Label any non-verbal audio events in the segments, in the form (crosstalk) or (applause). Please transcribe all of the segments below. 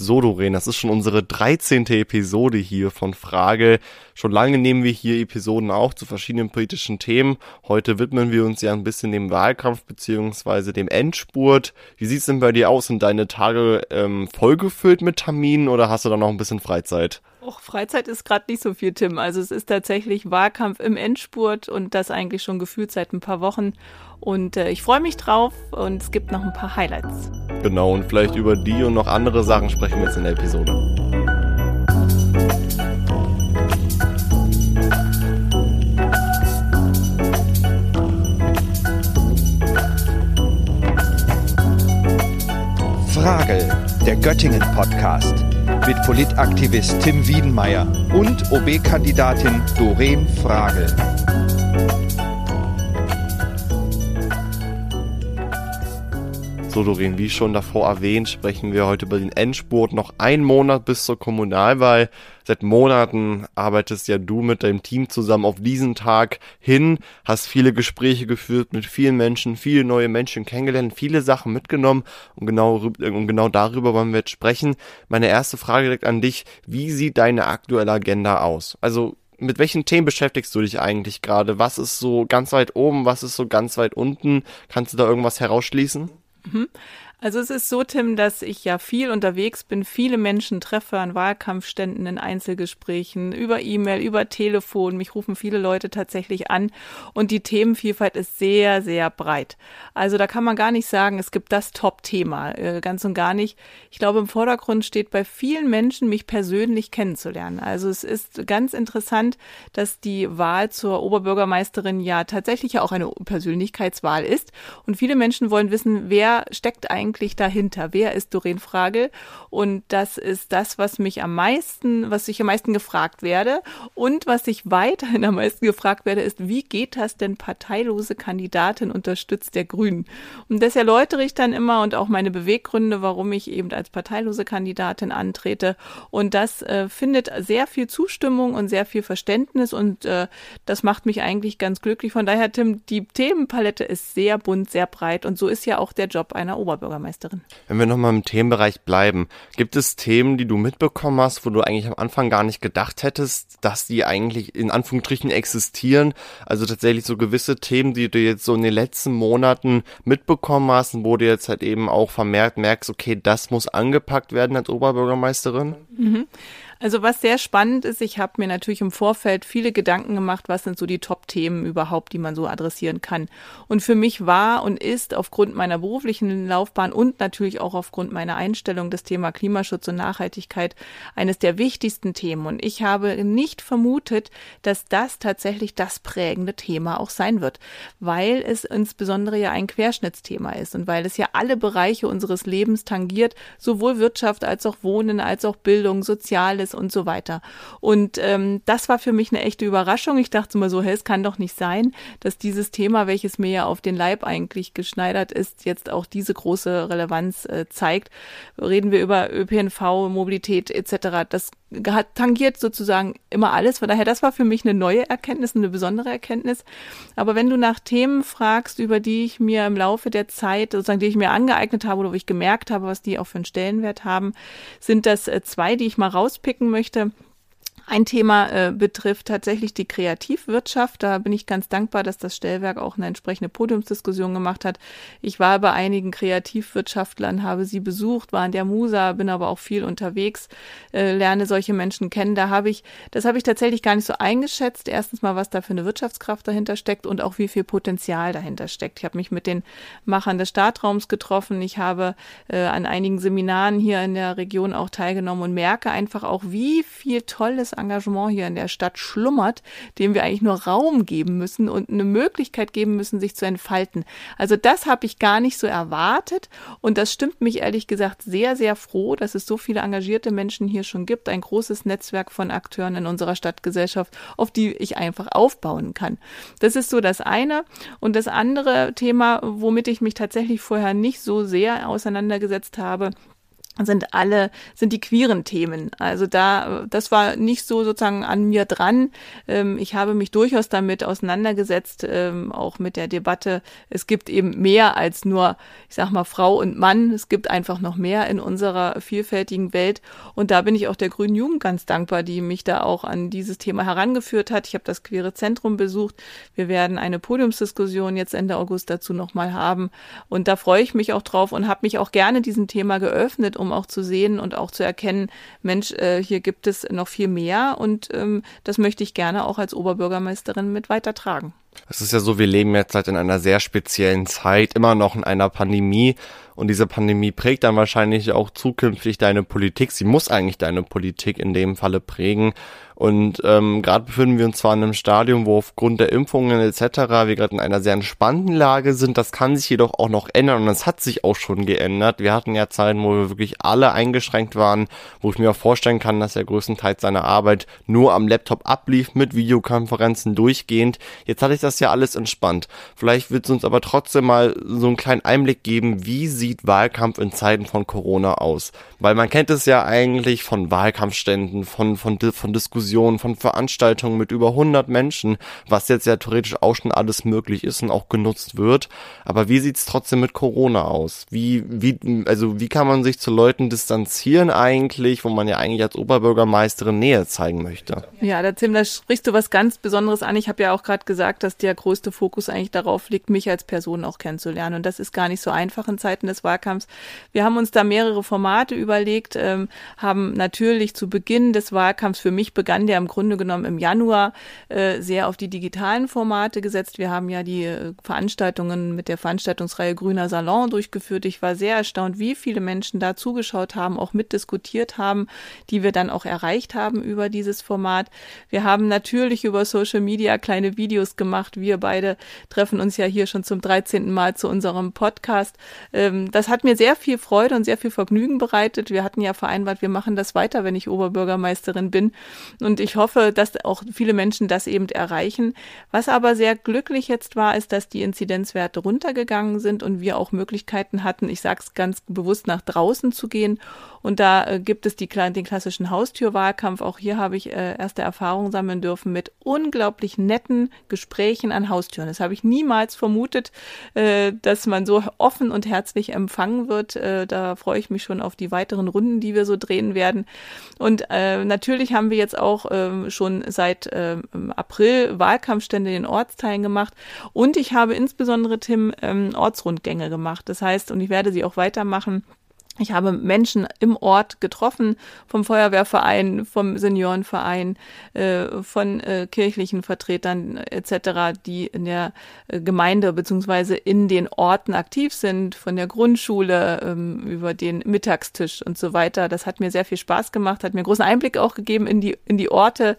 So, Doreen, das ist schon unsere 13. Episode hier von Frage. Schon lange nehmen wir hier Episoden auch zu verschiedenen politischen Themen. Heute widmen wir uns ja ein bisschen dem Wahlkampf beziehungsweise dem Endspurt. Wie sieht's denn bei dir aus? Sind deine Tage ähm, vollgefüllt mit Terminen oder hast du da noch ein bisschen Freizeit? Och, Freizeit ist gerade nicht so viel, Tim. Also es ist tatsächlich Wahlkampf im Endspurt und das eigentlich schon gefühlt seit ein paar Wochen. Und äh, ich freue mich drauf und es gibt noch ein paar Highlights. Genau, und vielleicht über die und noch andere Sachen sprechen wir jetzt in der Episode. Frage, der Göttingen Podcast mit Politaktivist Tim Wiedenmeier und OB-Kandidatin Doreen Frage. So, Doreen, wie schon davor erwähnt, sprechen wir heute über den Endspurt. Noch ein Monat bis zur Kommunalwahl. Seit Monaten arbeitest ja du mit deinem Team zusammen auf diesen Tag hin, hast viele Gespräche geführt mit vielen Menschen, viele neue Menschen kennengelernt, viele Sachen mitgenommen und genau, und genau darüber wollen wir jetzt sprechen. Meine erste Frage direkt an dich. Wie sieht deine aktuelle Agenda aus? Also, mit welchen Themen beschäftigst du dich eigentlich gerade? Was ist so ganz weit oben? Was ist so ganz weit unten? Kannst du da irgendwas herausschließen? Mhm. Also es ist so, Tim, dass ich ja viel unterwegs bin, viele Menschen treffe an Wahlkampfständen, in Einzelgesprächen, über E-Mail, über Telefon. Mich rufen viele Leute tatsächlich an und die Themenvielfalt ist sehr, sehr breit. Also da kann man gar nicht sagen, es gibt das Top-Thema, äh, ganz und gar nicht. Ich glaube, im Vordergrund steht bei vielen Menschen, mich persönlich kennenzulernen. Also es ist ganz interessant, dass die Wahl zur Oberbürgermeisterin ja tatsächlich ja auch eine Persönlichkeitswahl ist und viele Menschen wollen wissen, wer steckt eigentlich eigentlich dahinter? Wer ist Doreen Frage? Und das ist das, was mich am meisten, was ich am meisten gefragt werde. Und was ich weiterhin (laughs) am meisten gefragt werde, ist, wie geht das denn parteilose Kandidatin unterstützt der Grünen? Und das erläutere ich dann immer und auch meine Beweggründe, warum ich eben als parteilose Kandidatin antrete. Und das äh, findet sehr viel Zustimmung und sehr viel Verständnis und äh, das macht mich eigentlich ganz glücklich. Von daher, Tim, die Themenpalette ist sehr bunt, sehr breit und so ist ja auch der Job einer Oberbürgermeisterin. Bürgermeisterin. Wenn wir nochmal im Themenbereich bleiben, gibt es Themen, die du mitbekommen hast, wo du eigentlich am Anfang gar nicht gedacht hättest, dass die eigentlich in Anführungsstrichen existieren? Also tatsächlich so gewisse Themen, die du jetzt so in den letzten Monaten mitbekommen hast und wo du jetzt halt eben auch vermerkt merkst, okay, das muss angepackt werden als Oberbürgermeisterin? Mhm. Also was sehr spannend ist, ich habe mir natürlich im Vorfeld viele Gedanken gemacht, was sind so die Top-Themen überhaupt, die man so adressieren kann. Und für mich war und ist aufgrund meiner beruflichen Laufbahn und natürlich auch aufgrund meiner Einstellung das Thema Klimaschutz und Nachhaltigkeit eines der wichtigsten Themen. Und ich habe nicht vermutet, dass das tatsächlich das prägende Thema auch sein wird, weil es insbesondere ja ein Querschnittsthema ist und weil es ja alle Bereiche unseres Lebens tangiert, sowohl Wirtschaft als auch Wohnen, als auch Bildung, Soziales, ist und so weiter. Und ähm, das war für mich eine echte Überraschung. Ich dachte immer so, hey, es kann doch nicht sein, dass dieses Thema, welches mir ja auf den Leib eigentlich geschneidert ist, jetzt auch diese große Relevanz äh, zeigt. Reden wir über ÖPNV, Mobilität etc. Das tangiert sozusagen immer alles. Von daher, das war für mich eine neue Erkenntnis, eine besondere Erkenntnis. Aber wenn du nach Themen fragst, über die ich mir im Laufe der Zeit, sozusagen, die ich mir angeeignet habe oder wo ich gemerkt habe, was die auch für einen Stellenwert haben, sind das äh, zwei, die ich mal rauspicken möchte. Ein Thema äh, betrifft tatsächlich die Kreativwirtschaft. Da bin ich ganz dankbar, dass das Stellwerk auch eine entsprechende Podiumsdiskussion gemacht hat. Ich war bei einigen Kreativwirtschaftlern, habe sie besucht, war in der Musa, bin aber auch viel unterwegs, äh, lerne solche Menschen kennen. Da habe ich, das habe ich tatsächlich gar nicht so eingeschätzt. Erstens mal, was da für eine Wirtschaftskraft dahinter steckt und auch wie viel Potenzial dahinter steckt. Ich habe mich mit den Machern des Startraums getroffen. Ich habe äh, an einigen Seminaren hier in der Region auch teilgenommen und merke einfach auch, wie viel tolles Engagement hier in der Stadt schlummert, dem wir eigentlich nur Raum geben müssen und eine Möglichkeit geben müssen, sich zu entfalten. Also das habe ich gar nicht so erwartet und das stimmt mich ehrlich gesagt sehr, sehr froh, dass es so viele engagierte Menschen hier schon gibt, ein großes Netzwerk von Akteuren in unserer Stadtgesellschaft, auf die ich einfach aufbauen kann. Das ist so das eine. Und das andere Thema, womit ich mich tatsächlich vorher nicht so sehr auseinandergesetzt habe, sind alle, sind die queeren Themen. Also da, das war nicht so sozusagen an mir dran. Ähm, ich habe mich durchaus damit auseinandergesetzt, ähm, auch mit der Debatte. Es gibt eben mehr als nur, ich sag mal, Frau und Mann. Es gibt einfach noch mehr in unserer vielfältigen Welt. Und da bin ich auch der Grünen Jugend ganz dankbar, die mich da auch an dieses Thema herangeführt hat. Ich habe das Queere Zentrum besucht. Wir werden eine Podiumsdiskussion jetzt Ende August dazu nochmal haben. Und da freue ich mich auch drauf und habe mich auch gerne diesem Thema geöffnet, um um auch zu sehen und auch zu erkennen, Mensch, äh, hier gibt es noch viel mehr und ähm, das möchte ich gerne auch als Oberbürgermeisterin mit weitertragen. Es ist ja so, wir leben jetzt halt in einer sehr speziellen Zeit, immer noch in einer Pandemie. Und diese Pandemie prägt dann wahrscheinlich auch zukünftig deine Politik. Sie muss eigentlich deine Politik in dem Falle prägen. Und ähm, gerade befinden wir uns zwar in einem Stadium, wo aufgrund der Impfungen etc. wir gerade in einer sehr entspannten Lage sind. Das kann sich jedoch auch noch ändern und das hat sich auch schon geändert. Wir hatten ja Zeiten, wo wir wirklich alle eingeschränkt waren, wo ich mir auch vorstellen kann, dass er größtenteils seine Arbeit nur am Laptop ablief mit Videokonferenzen durchgehend. Jetzt hatte ich das ja alles entspannt. Vielleicht wird es uns aber trotzdem mal so einen kleinen Einblick geben, wie sieht Wahlkampf in Zeiten von Corona aus? Weil man kennt es ja eigentlich von Wahlkampfständen, von, von, von Diskussionen von Veranstaltungen mit über 100 Menschen, was jetzt ja theoretisch auch schon alles möglich ist und auch genutzt wird. Aber wie sieht's trotzdem mit Corona aus? Wie, wie, also wie kann man sich zu Leuten distanzieren eigentlich, wo man ja eigentlich als Oberbürgermeisterin Nähe zeigen möchte? Ja, da Tim, da sprichst du was ganz Besonderes an. Ich habe ja auch gerade gesagt, dass der größte Fokus eigentlich darauf liegt, mich als Person auch kennenzulernen. Und das ist gar nicht so einfach in Zeiten des Wahlkampfs. Wir haben uns da mehrere Formate überlegt, ähm, haben natürlich zu Beginn des Wahlkampfs für mich begann der im Grunde genommen im Januar äh, sehr auf die digitalen Formate gesetzt. Wir haben ja die äh, Veranstaltungen mit der Veranstaltungsreihe Grüner Salon durchgeführt. Ich war sehr erstaunt, wie viele Menschen da zugeschaut haben, auch mitdiskutiert haben, die wir dann auch erreicht haben über dieses Format. Wir haben natürlich über Social Media kleine Videos gemacht. Wir beide treffen uns ja hier schon zum 13. Mal zu unserem Podcast. Ähm, das hat mir sehr viel Freude und sehr viel Vergnügen bereitet. Wir hatten ja vereinbart, wir machen das weiter, wenn ich Oberbürgermeisterin bin. Und ich hoffe, dass auch viele Menschen das eben erreichen. Was aber sehr glücklich jetzt war, ist, dass die Inzidenzwerte runtergegangen sind und wir auch Möglichkeiten hatten, ich sage es ganz bewusst, nach draußen zu gehen und da äh, gibt es die, den klassischen Haustürwahlkampf. Auch hier habe ich äh, erste Erfahrungen sammeln dürfen mit unglaublich netten Gesprächen an Haustüren. Das habe ich niemals vermutet, äh, dass man so offen und herzlich empfangen wird. Äh, da freue ich mich schon auf die weiteren Runden, die wir so drehen werden. Und äh, natürlich haben wir jetzt auch äh, schon seit äh, April Wahlkampfstände in den Ortsteilen gemacht. Und ich habe insbesondere, Tim, ähm, Ortsrundgänge gemacht. Das heißt, und ich werde sie auch weitermachen, ich habe Menschen im Ort getroffen, vom Feuerwehrverein, vom Seniorenverein, äh, von äh, kirchlichen Vertretern etc., die in der äh, Gemeinde beziehungsweise in den Orten aktiv sind, von der Grundschule ähm, über den Mittagstisch und so weiter. Das hat mir sehr viel Spaß gemacht, hat mir großen Einblick auch gegeben in die in die Orte,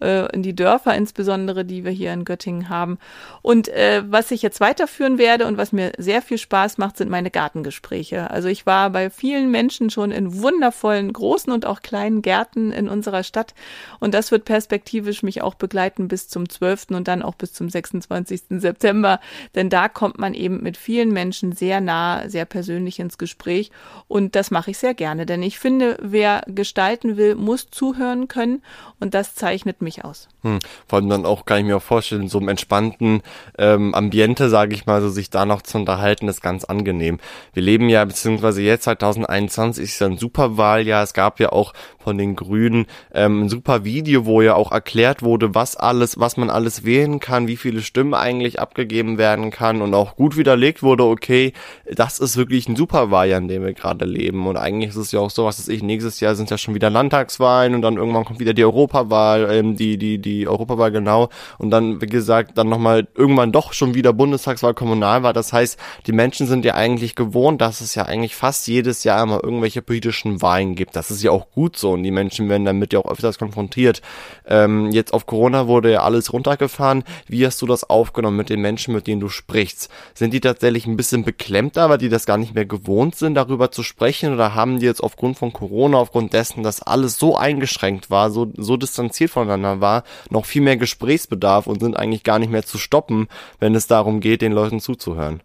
in die Dörfer insbesondere, die wir hier in Göttingen haben. Und was ich jetzt weiterführen werde und was mir sehr viel Spaß macht, sind meine Gartengespräche. Also ich war bei vielen Menschen schon in wundervollen großen und auch kleinen Gärten in unserer Stadt. Und das wird perspektivisch mich auch begleiten bis zum 12. und dann auch bis zum 26. September. Denn da kommt man eben mit vielen Menschen sehr nah, sehr persönlich ins Gespräch. Und das mache ich sehr gerne. Denn ich finde, wer gestalten will, muss zuhören können. Und das zeichnet mich aus. Hm. Vor allem dann auch kann ich mir auch vorstellen, so einem entspannten ähm, Ambiente, sage ich mal, so sich da noch zu unterhalten, ist ganz angenehm. Wir leben ja, beziehungsweise jetzt 2021 ist ja ein Superwahljahr. Es gab ja auch von den Grünen ähm, ein super Video, wo ja auch erklärt wurde, was alles, was man alles wählen kann, wie viele Stimmen eigentlich abgegeben werden kann und auch gut widerlegt wurde, okay, das ist wirklich ein Superwahljahr, in dem wir gerade leben. Und eigentlich ist es ja auch so, was weiß ich, nächstes Jahr sind ja schon wieder Landtagswahlen und dann irgendwann kommt wieder die Europawahl, ähm, die, die, die Europawahl genau. Und dann, wie gesagt, dann nochmal irgendwann doch schon wieder Bundestagswahl, Kommunalwahl. Das heißt, die Menschen sind ja eigentlich gewohnt, dass es ja eigentlich fast jedes Jahr immer irgendwelche politischen Wahlen gibt. Das ist ja auch gut so und die Menschen werden damit ja auch öfters konfrontiert. Ähm, jetzt auf Corona wurde ja alles runtergefahren. Wie hast du das aufgenommen mit den Menschen, mit denen du sprichst? Sind die tatsächlich ein bisschen beklemmter, weil die das gar nicht mehr gewohnt sind, darüber zu sprechen oder haben die jetzt aufgrund von Corona, aufgrund dessen, dass alles so eingeschränkt war, so, so distanziert voneinander war, noch viel mehr Gesprächsbedarf und sind eigentlich gar nicht mehr zu stoppen, wenn es darum geht, den Leuten zuzuhören?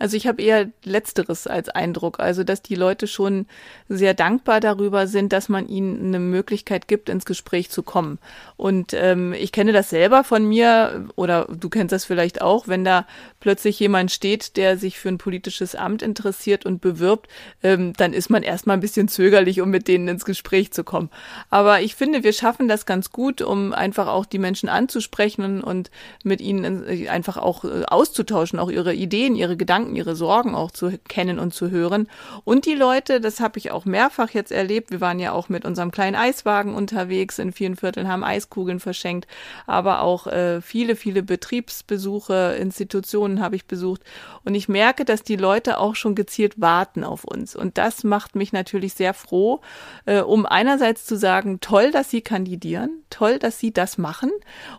Also ich habe eher letzteres als Eindruck, also dass die Leute schon sehr dankbar darüber sind, dass man ihnen eine Möglichkeit gibt, ins Gespräch zu kommen. Und ähm, ich kenne das selber von mir oder du kennst das vielleicht auch, wenn da plötzlich jemand steht, der sich für ein politisches Amt interessiert und bewirbt, ähm, dann ist man erstmal ein bisschen zögerlich, um mit denen ins Gespräch zu kommen. Aber ich finde, wir schaffen das ganz gut, um einfach auch die Menschen anzusprechen und mit ihnen einfach auch äh, auszutauschen, auch ihre Ideen, ihre Gedanken Gedanken, ihre Sorgen auch zu kennen und zu hören. Und die Leute, das habe ich auch mehrfach jetzt erlebt, wir waren ja auch mit unserem kleinen Eiswagen unterwegs in vielen Vierteln, haben Eiskugeln verschenkt, aber auch äh, viele, viele Betriebsbesuche, Institutionen habe ich besucht. Und ich merke, dass die Leute auch schon gezielt warten auf uns. Und das macht mich natürlich sehr froh, äh, um einerseits zu sagen, toll, dass Sie kandidieren, toll, dass Sie das machen.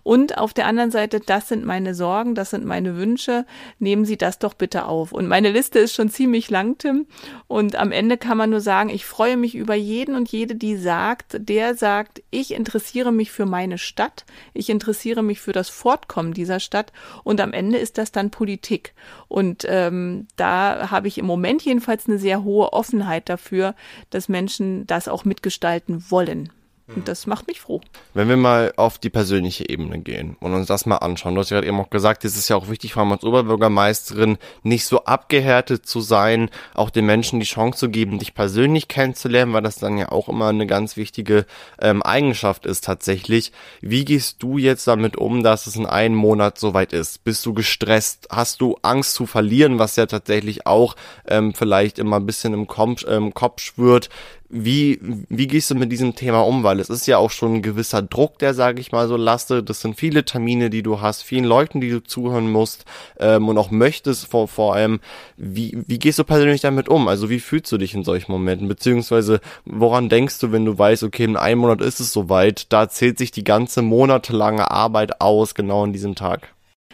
Und auf der anderen Seite, das sind meine Sorgen, das sind meine Wünsche. Nehmen Sie das doch bitte auf auf. Und meine Liste ist schon ziemlich lang, Tim. Und am Ende kann man nur sagen, ich freue mich über jeden und jede, die sagt, der sagt, ich interessiere mich für meine Stadt, ich interessiere mich für das Fortkommen dieser Stadt. Und am Ende ist das dann Politik. Und ähm, da habe ich im Moment jedenfalls eine sehr hohe Offenheit dafür, dass Menschen das auch mitgestalten wollen. Und das macht mich froh. Wenn wir mal auf die persönliche Ebene gehen und uns das mal anschauen. Du hast ja gerade eben auch gesagt, es ist ja auch wichtig, vor allem als Oberbürgermeisterin, nicht so abgehärtet zu sein, auch den Menschen die Chance zu geben, dich persönlich kennenzulernen, weil das dann ja auch immer eine ganz wichtige ähm, Eigenschaft ist tatsächlich. Wie gehst du jetzt damit um, dass es in einem Monat soweit ist? Bist du gestresst? Hast du Angst zu verlieren, was ja tatsächlich auch ähm, vielleicht immer ein bisschen im Kopf, ähm, Kopf schwört? Wie, wie gehst du mit diesem Thema um? Weil es ist ja auch schon ein gewisser Druck, der, sage ich mal, so lastet. Das sind viele Termine, die du hast, vielen Leuten, die du zuhören musst ähm, und auch möchtest vor, vor allem. Wie, wie gehst du persönlich damit um? Also wie fühlst du dich in solchen Momenten? Beziehungsweise woran denkst du, wenn du weißt, okay, in einem Monat ist es soweit, da zählt sich die ganze monatelange Arbeit aus, genau an diesem Tag?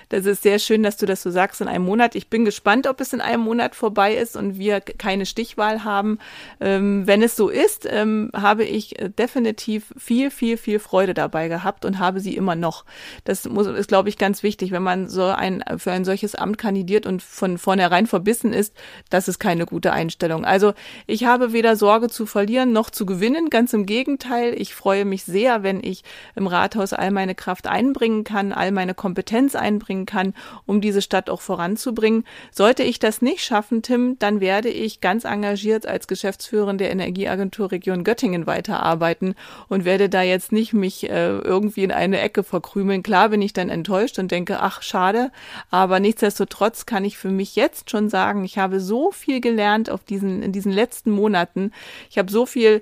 Das ist sehr schön, dass du das so sagst in einem Monat. Ich bin gespannt, ob es in einem Monat vorbei ist und wir keine Stichwahl haben. Ähm, wenn es so ist, ähm, habe ich äh, definitiv viel, viel, viel Freude dabei gehabt und habe sie immer noch. Das muss, ist, glaube ich, ganz wichtig, wenn man so ein, für ein solches Amt kandidiert und von vornherein verbissen ist, das ist keine gute Einstellung. Also ich habe weder Sorge zu verlieren noch zu gewinnen. Ganz im Gegenteil. Ich freue mich sehr, wenn ich im Rathaus all meine Kraft einbringen kann, all meine Kompetenz einbringen einbringen kann, um diese Stadt auch voranzubringen. Sollte ich das nicht schaffen, Tim, dann werde ich ganz engagiert als Geschäftsführerin der Energieagentur Region Göttingen weiterarbeiten und werde da jetzt nicht mich äh, irgendwie in eine Ecke verkrümeln. Klar bin ich dann enttäuscht und denke, ach schade, aber nichtsdestotrotz kann ich für mich jetzt schon sagen, ich habe so viel gelernt auf diesen in diesen letzten Monaten. Ich habe so viel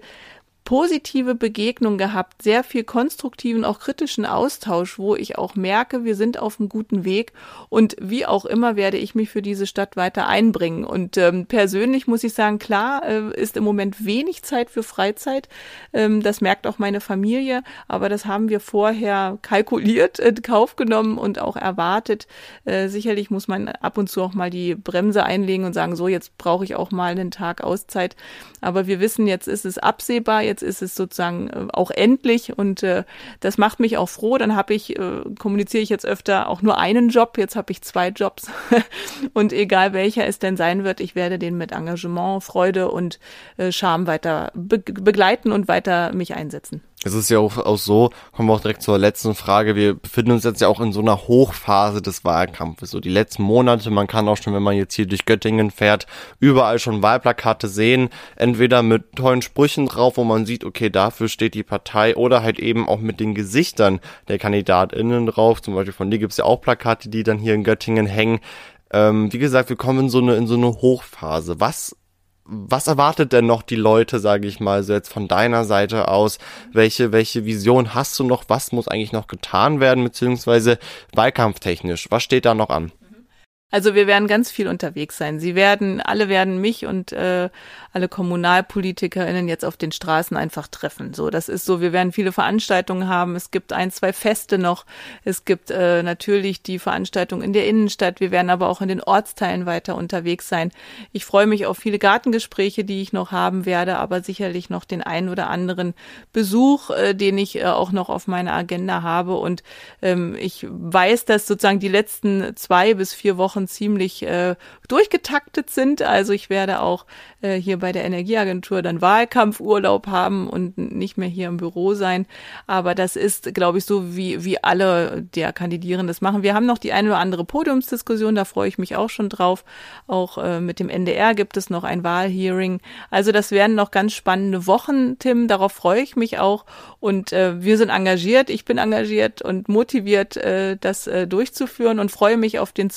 positive Begegnung gehabt, sehr viel konstruktiven, auch kritischen Austausch, wo ich auch merke, wir sind auf einem guten Weg und wie auch immer werde ich mich für diese Stadt weiter einbringen. Und ähm, persönlich muss ich sagen, klar äh, ist im Moment wenig Zeit für Freizeit. Ähm, das merkt auch meine Familie, aber das haben wir vorher kalkuliert, in Kauf genommen und auch erwartet. Äh, sicherlich muss man ab und zu auch mal die Bremse einlegen und sagen, so jetzt brauche ich auch mal einen Tag Auszeit. Aber wir wissen, jetzt ist es absehbar, jetzt ist es sozusagen äh, auch endlich und äh, das macht mich auch froh. Dann habe ich, äh, kommuniziere ich jetzt öfter auch nur einen Job, jetzt habe ich zwei Jobs (laughs) und egal welcher es denn sein wird, ich werde den mit Engagement, Freude und äh, Charme weiter be begleiten und weiter mich einsetzen. Es ist ja auch, auch so, kommen wir auch direkt zur letzten Frage. Wir befinden uns jetzt ja auch in so einer Hochphase des Wahlkampfes. So die letzten Monate, man kann auch schon, wenn man jetzt hier durch Göttingen fährt, überall schon Wahlplakate sehen. Entweder mit tollen Sprüchen drauf, wo man sieht, okay, dafür steht die Partei, oder halt eben auch mit den Gesichtern der KandidatInnen drauf. Zum Beispiel von dir gibt's ja auch Plakate, die dann hier in Göttingen hängen. Ähm, wie gesagt, wir kommen in so eine, in so eine Hochphase. Was was erwartet denn noch die Leute, sage ich mal, so jetzt von deiner Seite aus? Welche, welche Vision hast du noch? Was muss eigentlich noch getan werden, beziehungsweise wahlkampftechnisch? Was steht da noch an? Also wir werden ganz viel unterwegs sein. Sie werden, alle werden mich und äh, alle KommunalpolitikerInnen jetzt auf den Straßen einfach treffen. So, das ist so, wir werden viele Veranstaltungen haben. Es gibt ein, zwei Feste noch. Es gibt äh, natürlich die Veranstaltung in der Innenstadt. Wir werden aber auch in den Ortsteilen weiter unterwegs sein. Ich freue mich auf viele Gartengespräche, die ich noch haben werde, aber sicherlich noch den einen oder anderen Besuch, äh, den ich äh, auch noch auf meiner Agenda habe. Und ähm, ich weiß, dass sozusagen die letzten zwei bis vier Wochen schon ziemlich äh, durchgetaktet sind. Also ich werde auch äh, hier bei der Energieagentur dann Wahlkampfurlaub haben und nicht mehr hier im Büro sein. Aber das ist, glaube ich, so wie, wie alle der Kandidierenden das machen. Wir haben noch die eine oder andere Podiumsdiskussion, da freue ich mich auch schon drauf. Auch äh, mit dem NDR gibt es noch ein Wahlhearing. Also das werden noch ganz spannende Wochen, Tim. Darauf freue ich mich auch. Und äh, wir sind engagiert, ich bin engagiert und motiviert, äh, das äh, durchzuführen und freue mich auf den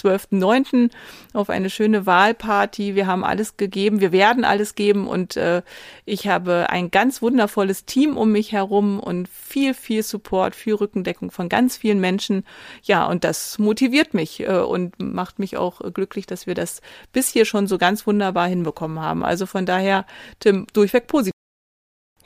12.09., auf eine schöne Wahlparty. Wir haben alles gegeben, wir werden alles geben und äh, ich habe ein ganz wundervolles Team um mich herum und viel, viel Support, viel Rückendeckung von ganz vielen Menschen. Ja, und das motiviert mich äh, und macht mich auch glücklich, dass wir das bis hier schon so ganz wunderbar hinbekommen haben. Also von daher, Tim, durchweg positiv.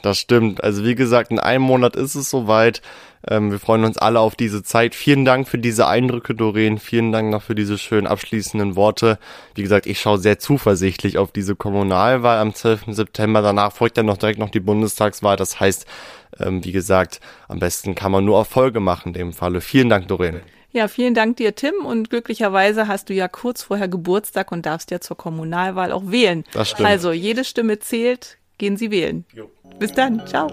Das stimmt. Also wie gesagt, in einem Monat ist es soweit. Ähm, wir freuen uns alle auf diese Zeit. Vielen Dank für diese Eindrücke, Doreen. Vielen Dank noch für diese schönen abschließenden Worte. Wie gesagt, ich schaue sehr zuversichtlich auf diese Kommunalwahl am 12. September. Danach folgt dann noch direkt noch die Bundestagswahl. Das heißt, ähm, wie gesagt, am besten kann man nur Erfolge machen in dem Falle. Vielen Dank, Doreen. Ja, vielen Dank dir, Tim. Und glücklicherweise hast du ja kurz vorher Geburtstag und darfst ja zur Kommunalwahl auch wählen. Das stimmt. Also jede Stimme zählt. Gehen Sie wählen. Jo. Bis dann. Ciao.